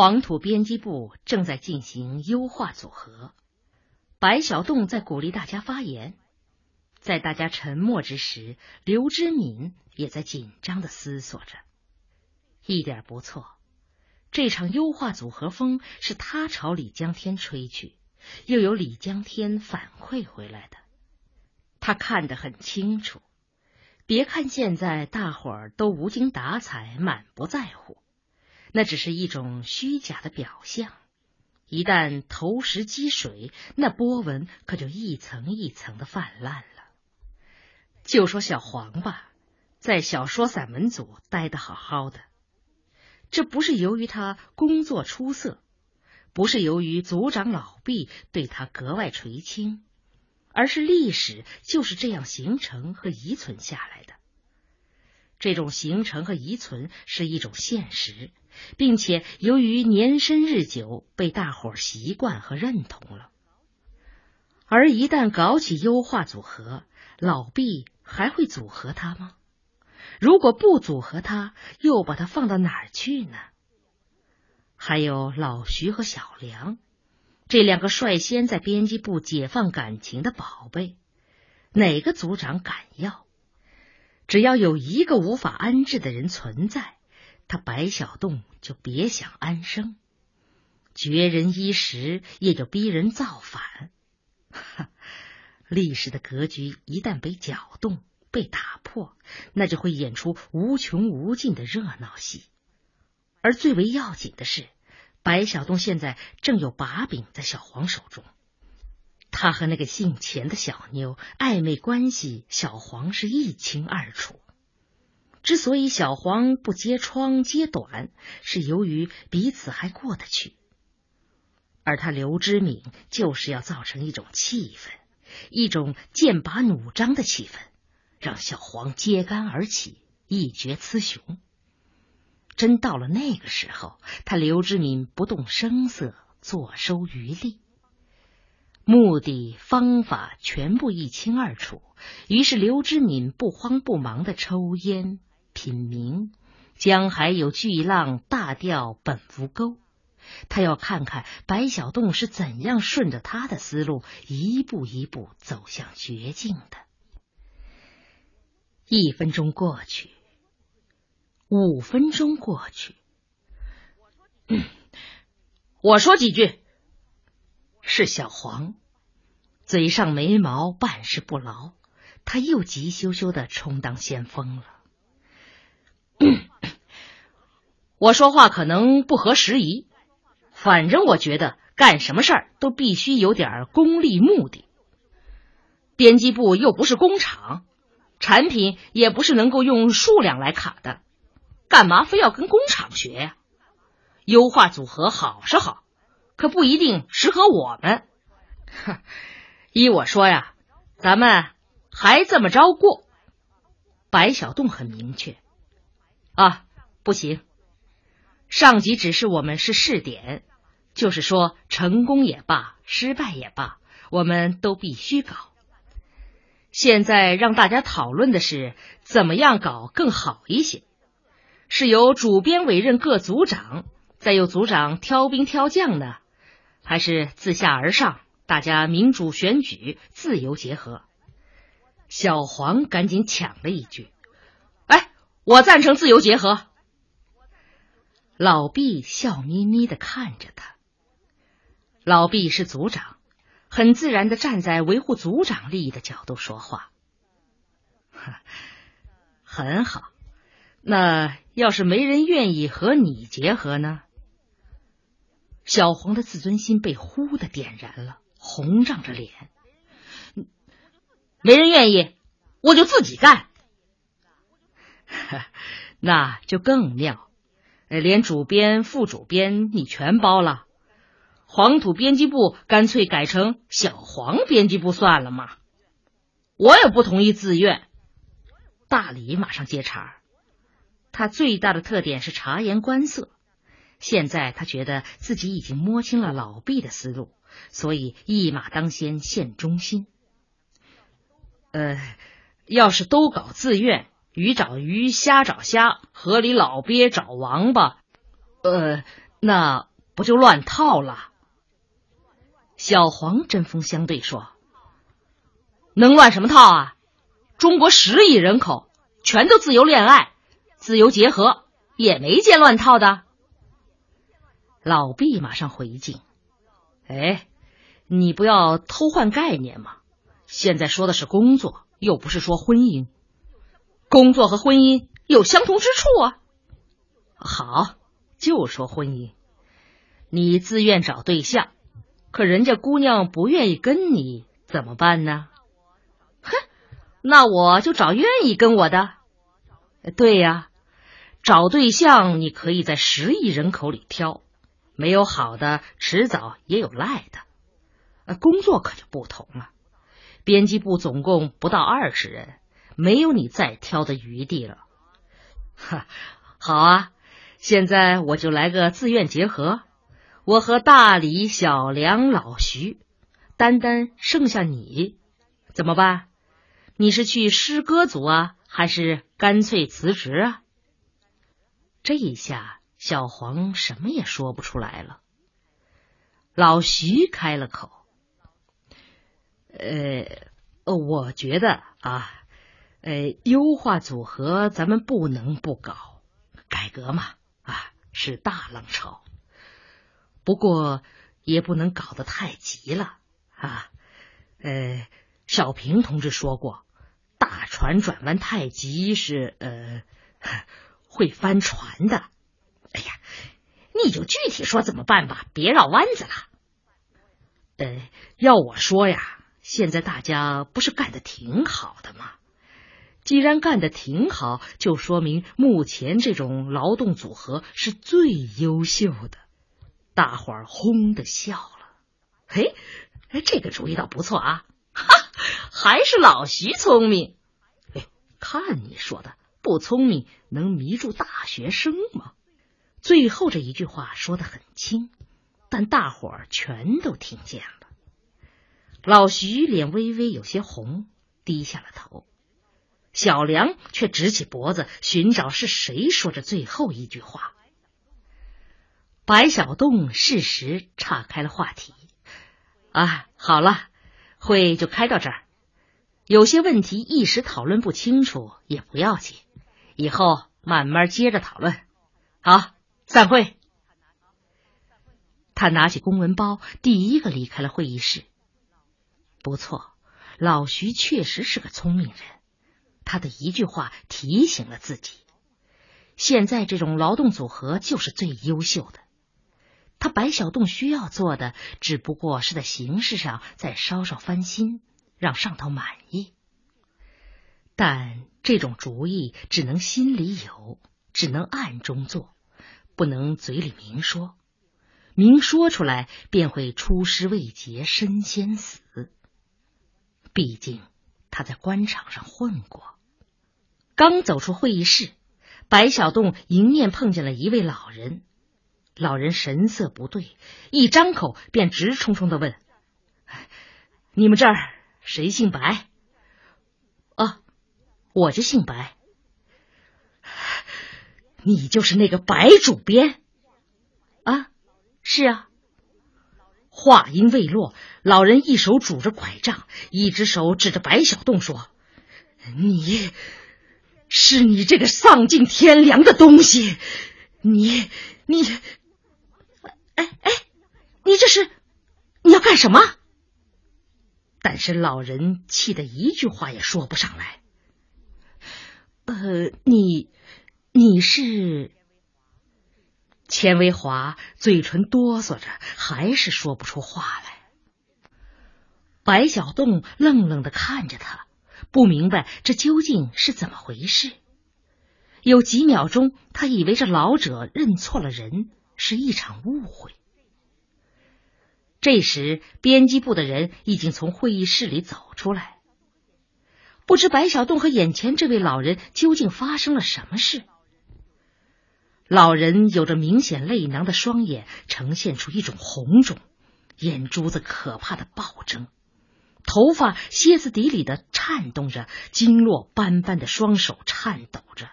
黄土编辑部正在进行优化组合，白小栋在鼓励大家发言。在大家沉默之时，刘知敏也在紧张的思索着。一点不错，这场优化组合风是他朝李江天吹去，又由李江天反馈回来的。他看得很清楚。别看现在大伙儿都无精打采、满不在乎，那只是一种虚假的表象。一旦投石击水，那波纹可就一层一层的泛滥了。就说小黄吧，在小说散文组待得好好的，这不是由于他工作出色，不是由于组长老毕对他格外垂青。而是历史就是这样形成和遗存下来的。这种形成和遗存是一种现实，并且由于年深日久，被大伙儿习惯和认同了。而一旦搞起优化组合，老毕还会组合它吗？如果不组合它，又把它放到哪儿去呢？还有老徐和小梁。这两个率先在编辑部解放感情的宝贝，哪个组长敢要？只要有一个无法安置的人存在，他白小洞就别想安生。绝人衣食，也就逼人造反。哈，历史的格局一旦被搅动、被打破，那就会演出无穷无尽的热闹戏。而最为要紧的是。白小洞现在正有把柄在小黄手中，他和那个姓钱的小妞暧昧关系，小黄是一清二楚。之所以小黄不揭窗揭短，是由于彼此还过得去，而他刘知敏就是要造成一种气氛，一种剑拔弩张的气氛，让小黄揭竿而起，一决雌雄。真到了那个时候，他刘知敏不动声色，坐收渔利，目的方法全部一清二楚。于是刘知敏不慌不忙的抽烟品茗，江海有巨浪，大钓本无钩。他要看看白小洞是怎样顺着他的思路，一步一步走向绝境的。一分钟过去。五分钟过去，我说几句。是小黄，嘴上没毛，办事不牢，他又急羞羞的充当先锋了。我说话可能不合时宜，反正我觉得干什么事儿都必须有点功利目的。编辑部又不是工厂，产品也不是能够用数量来卡的。干嘛非要跟工厂学呀？优化组合好是好，可不一定适合我们。哼，依我说呀，咱们还这么着过。白小洞很明确啊，不行。上级指示我们是试点，就是说成功也罢，失败也罢，我们都必须搞。现在让大家讨论的是怎么样搞更好一些。是由主编委任各组长，再由组长挑兵挑将呢，还是自下而上，大家民主选举，自由结合？小黄赶紧抢了一句：“哎，我赞成自由结合。”老毕笑眯眯的看着他。老毕是组长，很自然的站在维护组长利益的角度说话。很好。那要是没人愿意和你结合呢？小黄的自尊心被忽的点燃了，红涨着脸。没人愿意，我就自己干。那就更妙，连主编、副主编你全包了。黄土编辑部干脆改成小黄编辑部算了嘛。我也不同意自愿。大李马上接茬。他最大的特点是察言观色，现在他觉得自己已经摸清了老毕的思路，所以一马当先，献忠心。呃，要是都搞自愿，鱼找鱼，虾找虾，河里老鳖找王八，呃，那不就乱套了？小黄针锋相对说：“能乱什么套啊？中国十亿人口，全都自由恋爱、自由结合，也没见乱套的。”老毕马上回敬：“哎，你不要偷换概念嘛！现在说的是工作，又不是说婚姻。工作和婚姻有相同之处啊。好，就说婚姻。你自愿找对象，可人家姑娘不愿意跟你，怎么办呢？哼，那我就找愿意跟我的。对呀，找对象你可以在十亿人口里挑。”没有好的，迟早也有赖的。工作可就不同了。编辑部总共不到二十人，没有你再挑的余地了。哈，好啊，现在我就来个自愿结合，我和大李、小梁、老徐，单单剩下你，怎么办？你是去诗歌组啊，还是干脆辞职啊？这一下。小黄什么也说不出来了。老徐开了口：“呃，我觉得啊，呃，优化组合咱们不能不搞，改革嘛，啊，是大浪潮。不过也不能搞得太急了啊。呃，小平同志说过，大船转弯太急是呃 会翻船的。”哎呀，你就具体说怎么办吧，别绕弯子了。呃，要我说呀，现在大家不是干的挺好的吗？既然干的挺好，就说明目前这种劳动组合是最优秀的。大伙儿轰的笑了。嘿，这个主意倒不错啊！哈，还是老徐聪明。哎，看你说的，不聪明能迷住大学生吗？最后这一句话说的很轻，但大伙儿全都听见了。老徐脸微微有些红，低下了头。小梁却直起脖子，寻找是谁说着最后一句话。白小洞适时岔开了话题：“啊，好了，会就开到这儿。有些问题一时讨论不清楚也不要紧，以后慢慢接着讨论。好。”散会。他拿起公文包，第一个离开了会议室。不错，老徐确实是个聪明人。他的一句话提醒了自己：现在这种劳动组合就是最优秀的。他白小洞需要做的，只不过是在形式上再稍稍翻新，让上头满意。但这种主意只能心里有，只能暗中做。不能嘴里明说，明说出来便会出师未捷身先死。毕竟他在官场上混过。刚走出会议室，白小洞迎面碰见了一位老人。老人神色不对，一张口便直冲冲的问：“你们这儿谁姓白？”“啊，我就姓白。”你就是那个白主编啊？是啊。话音未落，老人一手拄着拐杖，一只手指着白小洞说：“你是你这个丧尽天良的东西！你你，哎哎，你这是你要干什么？”但是老人气得一句话也说不上来。呃，你。你是钱维华，嘴唇哆嗦着，还是说不出话来。白小洞愣愣的看着他，不明白这究竟是怎么回事。有几秒钟，他以为这老者认错了人，是一场误会。这时，编辑部的人已经从会议室里走出来，不知白小洞和眼前这位老人究竟发生了什么事。老人有着明显泪囊的双眼呈现出一种红肿，眼珠子可怕的暴睁，头发歇斯底里的颤动着，经络斑斑的双手颤抖着。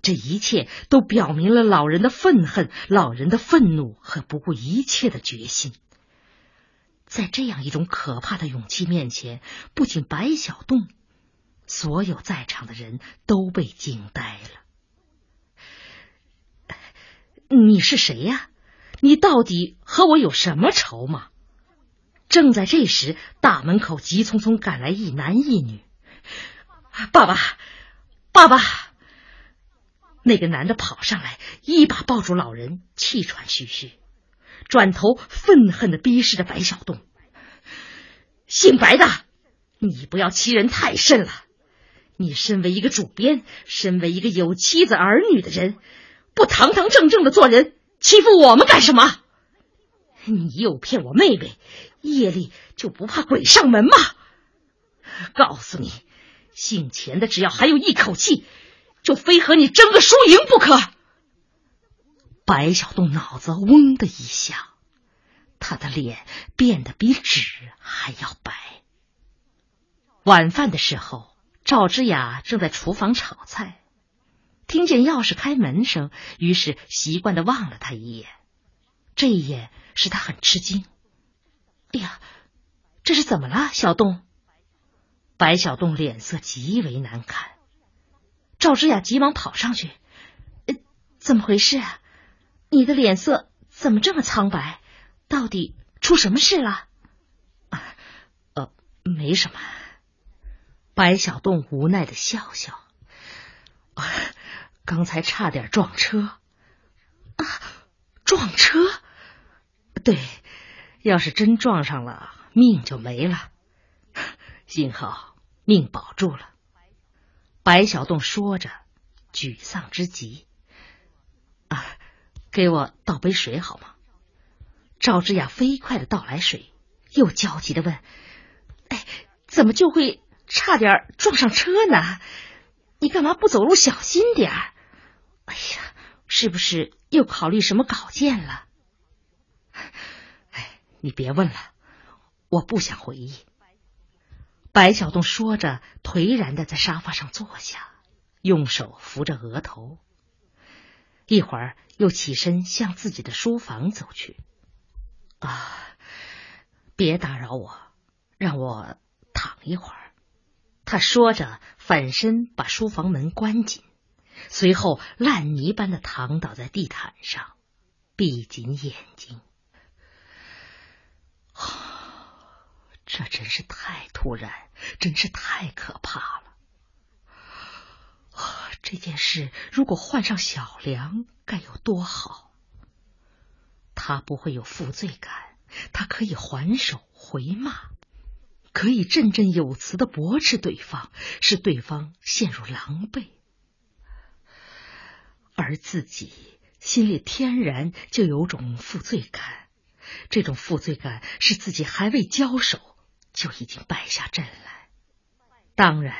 这一切都表明了老人的愤恨、老人的愤怒和不顾一切的决心。在这样一种可怕的勇气面前，不仅白小洞，所有在场的人都被惊呆了。你是谁呀？你到底和我有什么仇吗？正在这时，大门口急匆匆赶来一男一女。爸爸，爸爸！那个男的跑上来，一把抱住老人，气喘吁吁，转头愤恨的逼视着白小洞：“姓白的，你不要欺人太甚了！你身为一个主编，身为一个有妻子儿女的人，不堂堂正正的做人，欺负我们干什么？你诱骗我妹妹，夜里就不怕鬼上门吗？告诉你！”姓钱的，只要还有一口气，就非和你争个输赢不可。白小洞脑子嗡的一下，他的脸变得比纸还要白。晚饭的时候，赵之雅正在厨房炒菜，听见钥匙开门声，于是习惯的望了他一眼。这一眼使他很吃惊。哎呀，这是怎么了，小洞？白小洞脸色极为难看，赵之雅急忙跑上去：“呃怎么回事啊？你的脸色怎么这么苍白？到底出什么事了？”“啊呃，没什么。”白小洞无奈的笑笑：“刚才差点撞车。”“啊，撞车？对，要是真撞上了，命就没了。幸好。”命保住了，白小栋说着，沮丧之极。啊，给我倒杯水好吗？赵之雅飞快的倒来水，又焦急的问：“哎，怎么就会差点撞上车呢？你干嘛不走路小心点儿？哎呀，是不是又考虑什么稿件了？哎，你别问了，我不想回忆。”白小洞说着，颓然的在沙发上坐下，用手扶着额头。一会儿又起身向自己的书房走去。啊，别打扰我，让我躺一会儿。他说着，反身把书房门关紧，随后烂泥般的躺倒在地毯上，闭紧眼睛。啊 这真是太突然，真是太可怕了！这件事如果换上小梁，该有多好！他不会有负罪感，他可以还手回骂，可以振振有词的驳斥对方，使对方陷入狼狈，而自己心里天然就有种负罪感，这种负罪感是自己还未交手。就已经败下阵来。当然，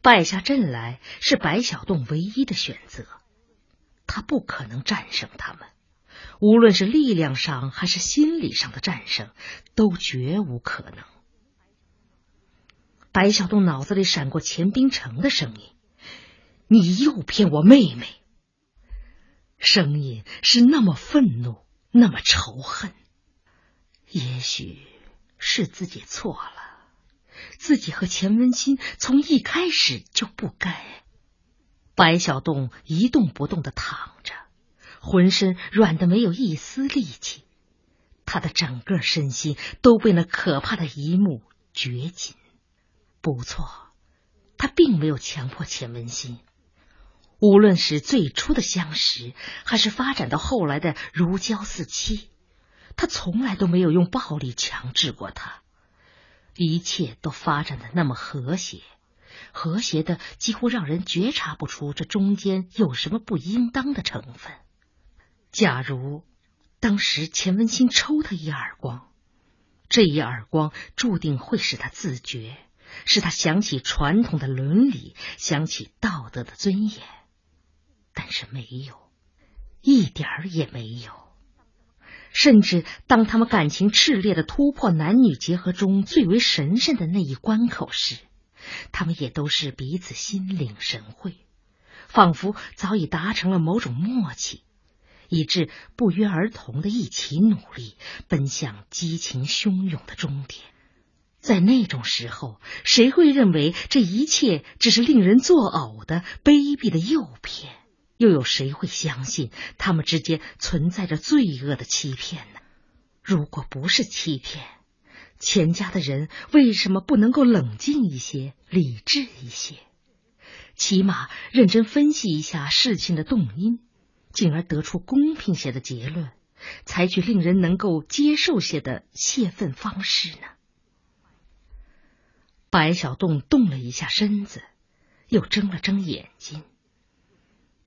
败下阵来是白小洞唯一的选择。他不可能战胜他们，无论是力量上还是心理上的战胜，都绝无可能。白小洞脑子里闪过钱冰城的声音：“你诱骗我妹妹。”声音是那么愤怒，那么仇恨。也许。是自己错了，自己和钱文新从一开始就不该。白小栋一动不动的躺着，浑身软的没有一丝力气，他的整个身心都被那可怕的一幕绝紧。不错，他并没有强迫钱文新，无论是最初的相识，还是发展到后来的如胶似漆。他从来都没有用暴力强制过他，一切都发展的那么和谐，和谐的几乎让人觉察不出这中间有什么不应当的成分。假如当时钱文新抽他一耳光，这一耳光注定会使他自觉，使他想起传统的伦理，想起道德的尊严。但是没有，一点儿也没有。甚至当他们感情炽烈的突破男女结合中最为神圣的那一关口时，他们也都是彼此心领神会，仿佛早已达成了某种默契，以致不约而同的一起努力，奔向激情汹涌的终点。在那种时候，谁会认为这一切只是令人作呕的卑鄙的诱骗？又有谁会相信他们之间存在着罪恶的欺骗呢？如果不是欺骗，钱家的人为什么不能够冷静一些、理智一些，起码认真分析一下事情的动因，进而得出公平些的结论，采取令人能够接受些的泄愤方式呢？白小洞动了一下身子，又睁了睁眼睛。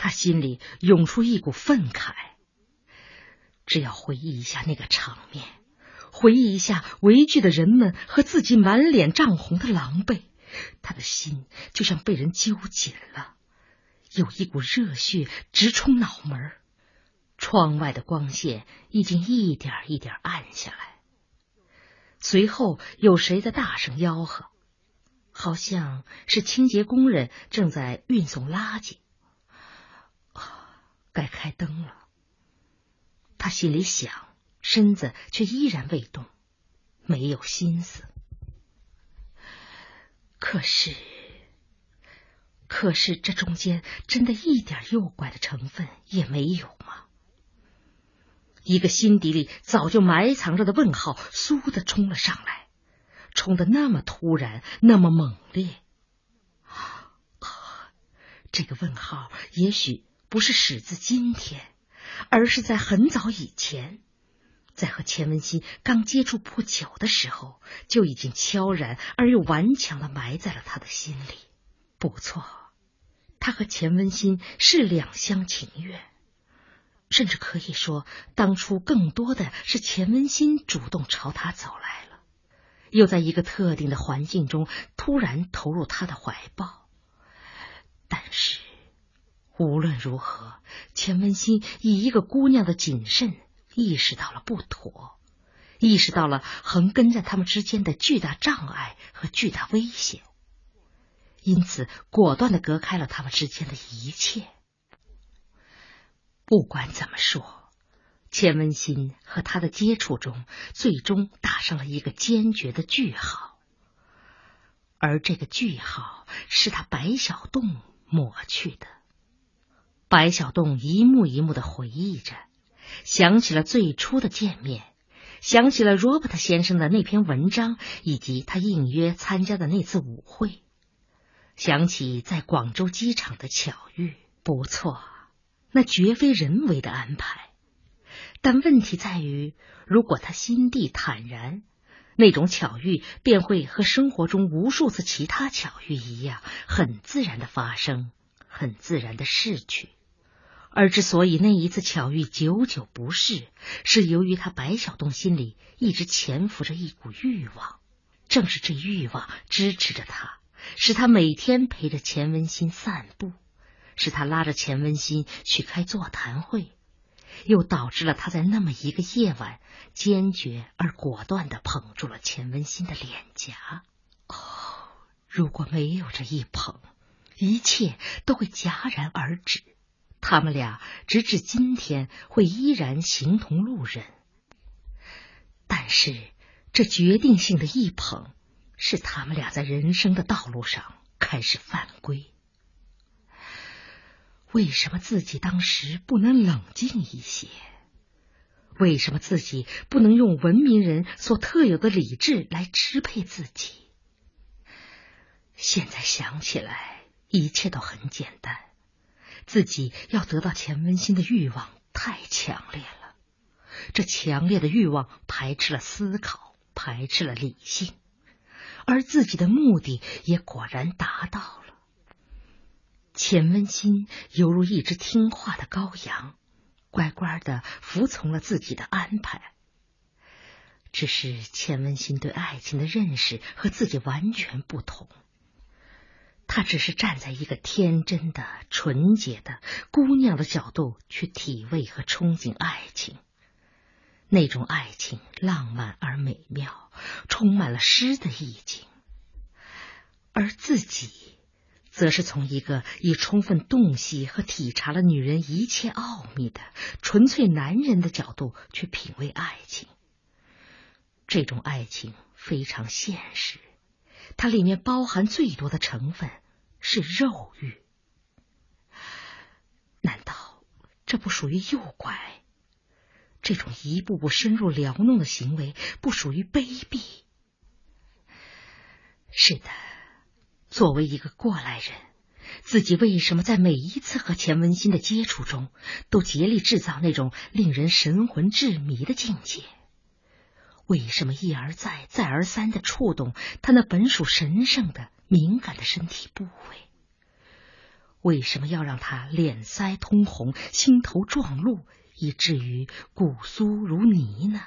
他心里涌出一股愤慨。只要回忆一下那个场面，回忆一下围聚的人们和自己满脸涨红的狼狈，他的心就像被人揪紧了，有一股热血直冲脑门。窗外的光线已经一点一点暗下来，随后有谁在大声吆喝。好像是清洁工人正在运送垃圾，该开灯了。他心里想，身子却依然未动，没有心思。可是，可是这中间真的一点诱拐的成分也没有吗？一个心底里早就埋藏着的问号，嗖的冲了上来。冲的那么突然，那么猛烈，这个问号也许不是始自今天，而是在很早以前，在和钱文新刚接触不久的时候，就已经悄然而又顽强的埋在了他的心里。不错，他和钱文新是两厢情愿，甚至可以说，当初更多的是钱文新主动朝他走来了。又在一个特定的环境中突然投入他的怀抱，但是无论如何，钱文新以一个姑娘的谨慎意识到了不妥，意识到了横亘在他们之间的巨大障碍和巨大危险，因此果断的隔开了他们之间的一切。不管怎么说。钱文新和他的接触中，最终打上了一个坚决的句号，而这个句号是他白小洞抹去的。白小洞一幕一幕的回忆着，想起了最初的见面，想起了罗伯特先生的那篇文章，以及他应约参加的那次舞会，想起在广州机场的巧遇。不错，那绝非人为的安排。但问题在于，如果他心地坦然，那种巧遇便会和生活中无数次其他巧遇一样，很自然的发生，很自然的逝去。而之所以那一次巧遇久久不逝，是由于他白小东心里一直潜伏着一股欲望，正是这欲望支持着他，使他每天陪着钱文新散步，使他拉着钱文新去开座谈会。又导致了他在那么一个夜晚，坚决而果断的捧住了钱文新的脸颊。哦，如果没有这一捧，一切都会戛然而止。他们俩直至今天会依然形同路人。但是，这决定性的一捧，使他们俩在人生的道路上开始犯规。为什么自己当时不能冷静一些？为什么自己不能用文明人所特有的理智来支配自己？现在想起来，一切都很简单。自己要得到钱文新的欲望太强烈了，这强烈的欲望排斥了思考，排斥了理性，而自己的目的也果然达到了。钱文新犹如一只听话的羔羊，乖乖的服从了自己的安排。只是钱文新对爱情的认识和自己完全不同，他只是站在一个天真的、纯洁的姑娘的角度去体味和憧憬爱情。那种爱情浪漫而美妙，充满了诗的意境，而自己。则是从一个已充分洞悉和体察了女人一切奥秘的纯粹男人的角度去品味爱情。这种爱情非常现实，它里面包含最多的成分是肉欲。难道这不属于诱拐？这种一步步深入撩弄的行为不属于卑鄙？是的。作为一个过来人，自己为什么在每一次和钱文新的接触中，都竭力制造那种令人神魂致迷的境界？为什么一而再、再而三的触动他那本属神圣的敏感的身体部位？为什么要让他脸腮通红、心头撞鹿，以至于骨酥如泥呢？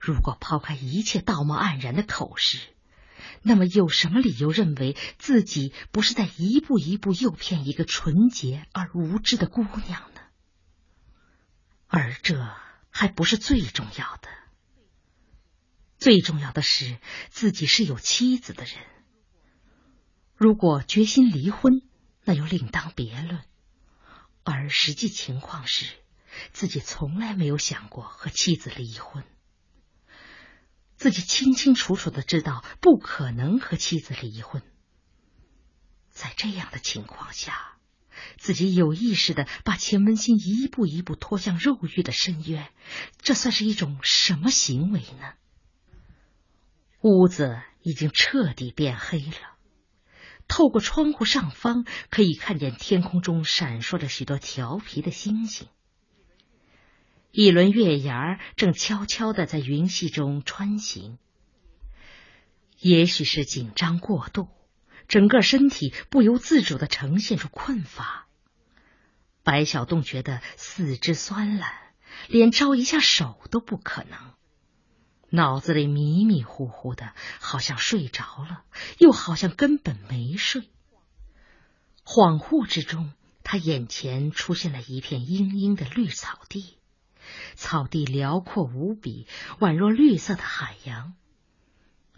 如果抛开一切道貌岸然的口实，那么，有什么理由认为自己不是在一步一步诱骗一个纯洁而无知的姑娘呢？而这还不是最重要的，最重要的是自己是有妻子的人。如果决心离婚，那又另当别论。而实际情况是，自己从来没有想过和妻子离婚。自己清清楚楚的知道不可能和妻子离婚，在这样的情况下，自己有意识的把钱文新一步一步拖向肉欲的深渊，这算是一种什么行为呢？屋子已经彻底变黑了，透过窗户上方可以看见天空中闪烁着许多调皮的星星。一轮月牙正悄悄的在云隙中穿行，也许是紧张过度，整个身体不由自主的呈现出困乏。白小洞觉得四肢酸懒，连招一下手都不可能，脑子里迷迷糊糊的，好像睡着了，又好像根本没睡。恍惚之中，他眼前出现了一片茵茵的绿草地。草地辽阔无比，宛若绿色的海洋。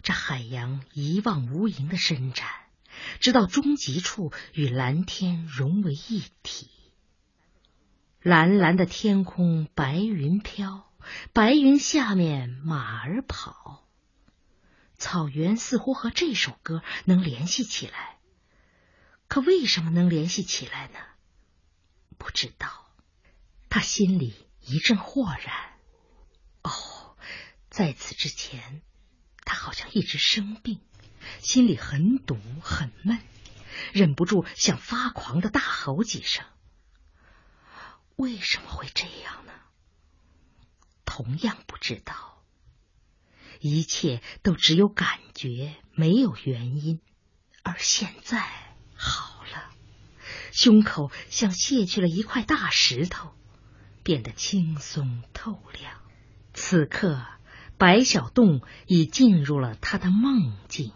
这海洋一望无垠的伸展，直到终极处与蓝天融为一体。蓝蓝的天空，白云飘，白云下面马儿跑。草原似乎和这首歌能联系起来，可为什么能联系起来呢？不知道。他心里。一阵豁然。哦，在此之前，他好像一直生病，心里很堵很闷，忍不住想发狂的大吼几声。为什么会这样呢？同样不知道。一切都只有感觉，没有原因。而现在好了，胸口像卸去了一块大石头。变得轻松透亮。此刻，白小洞已进入了他的梦境。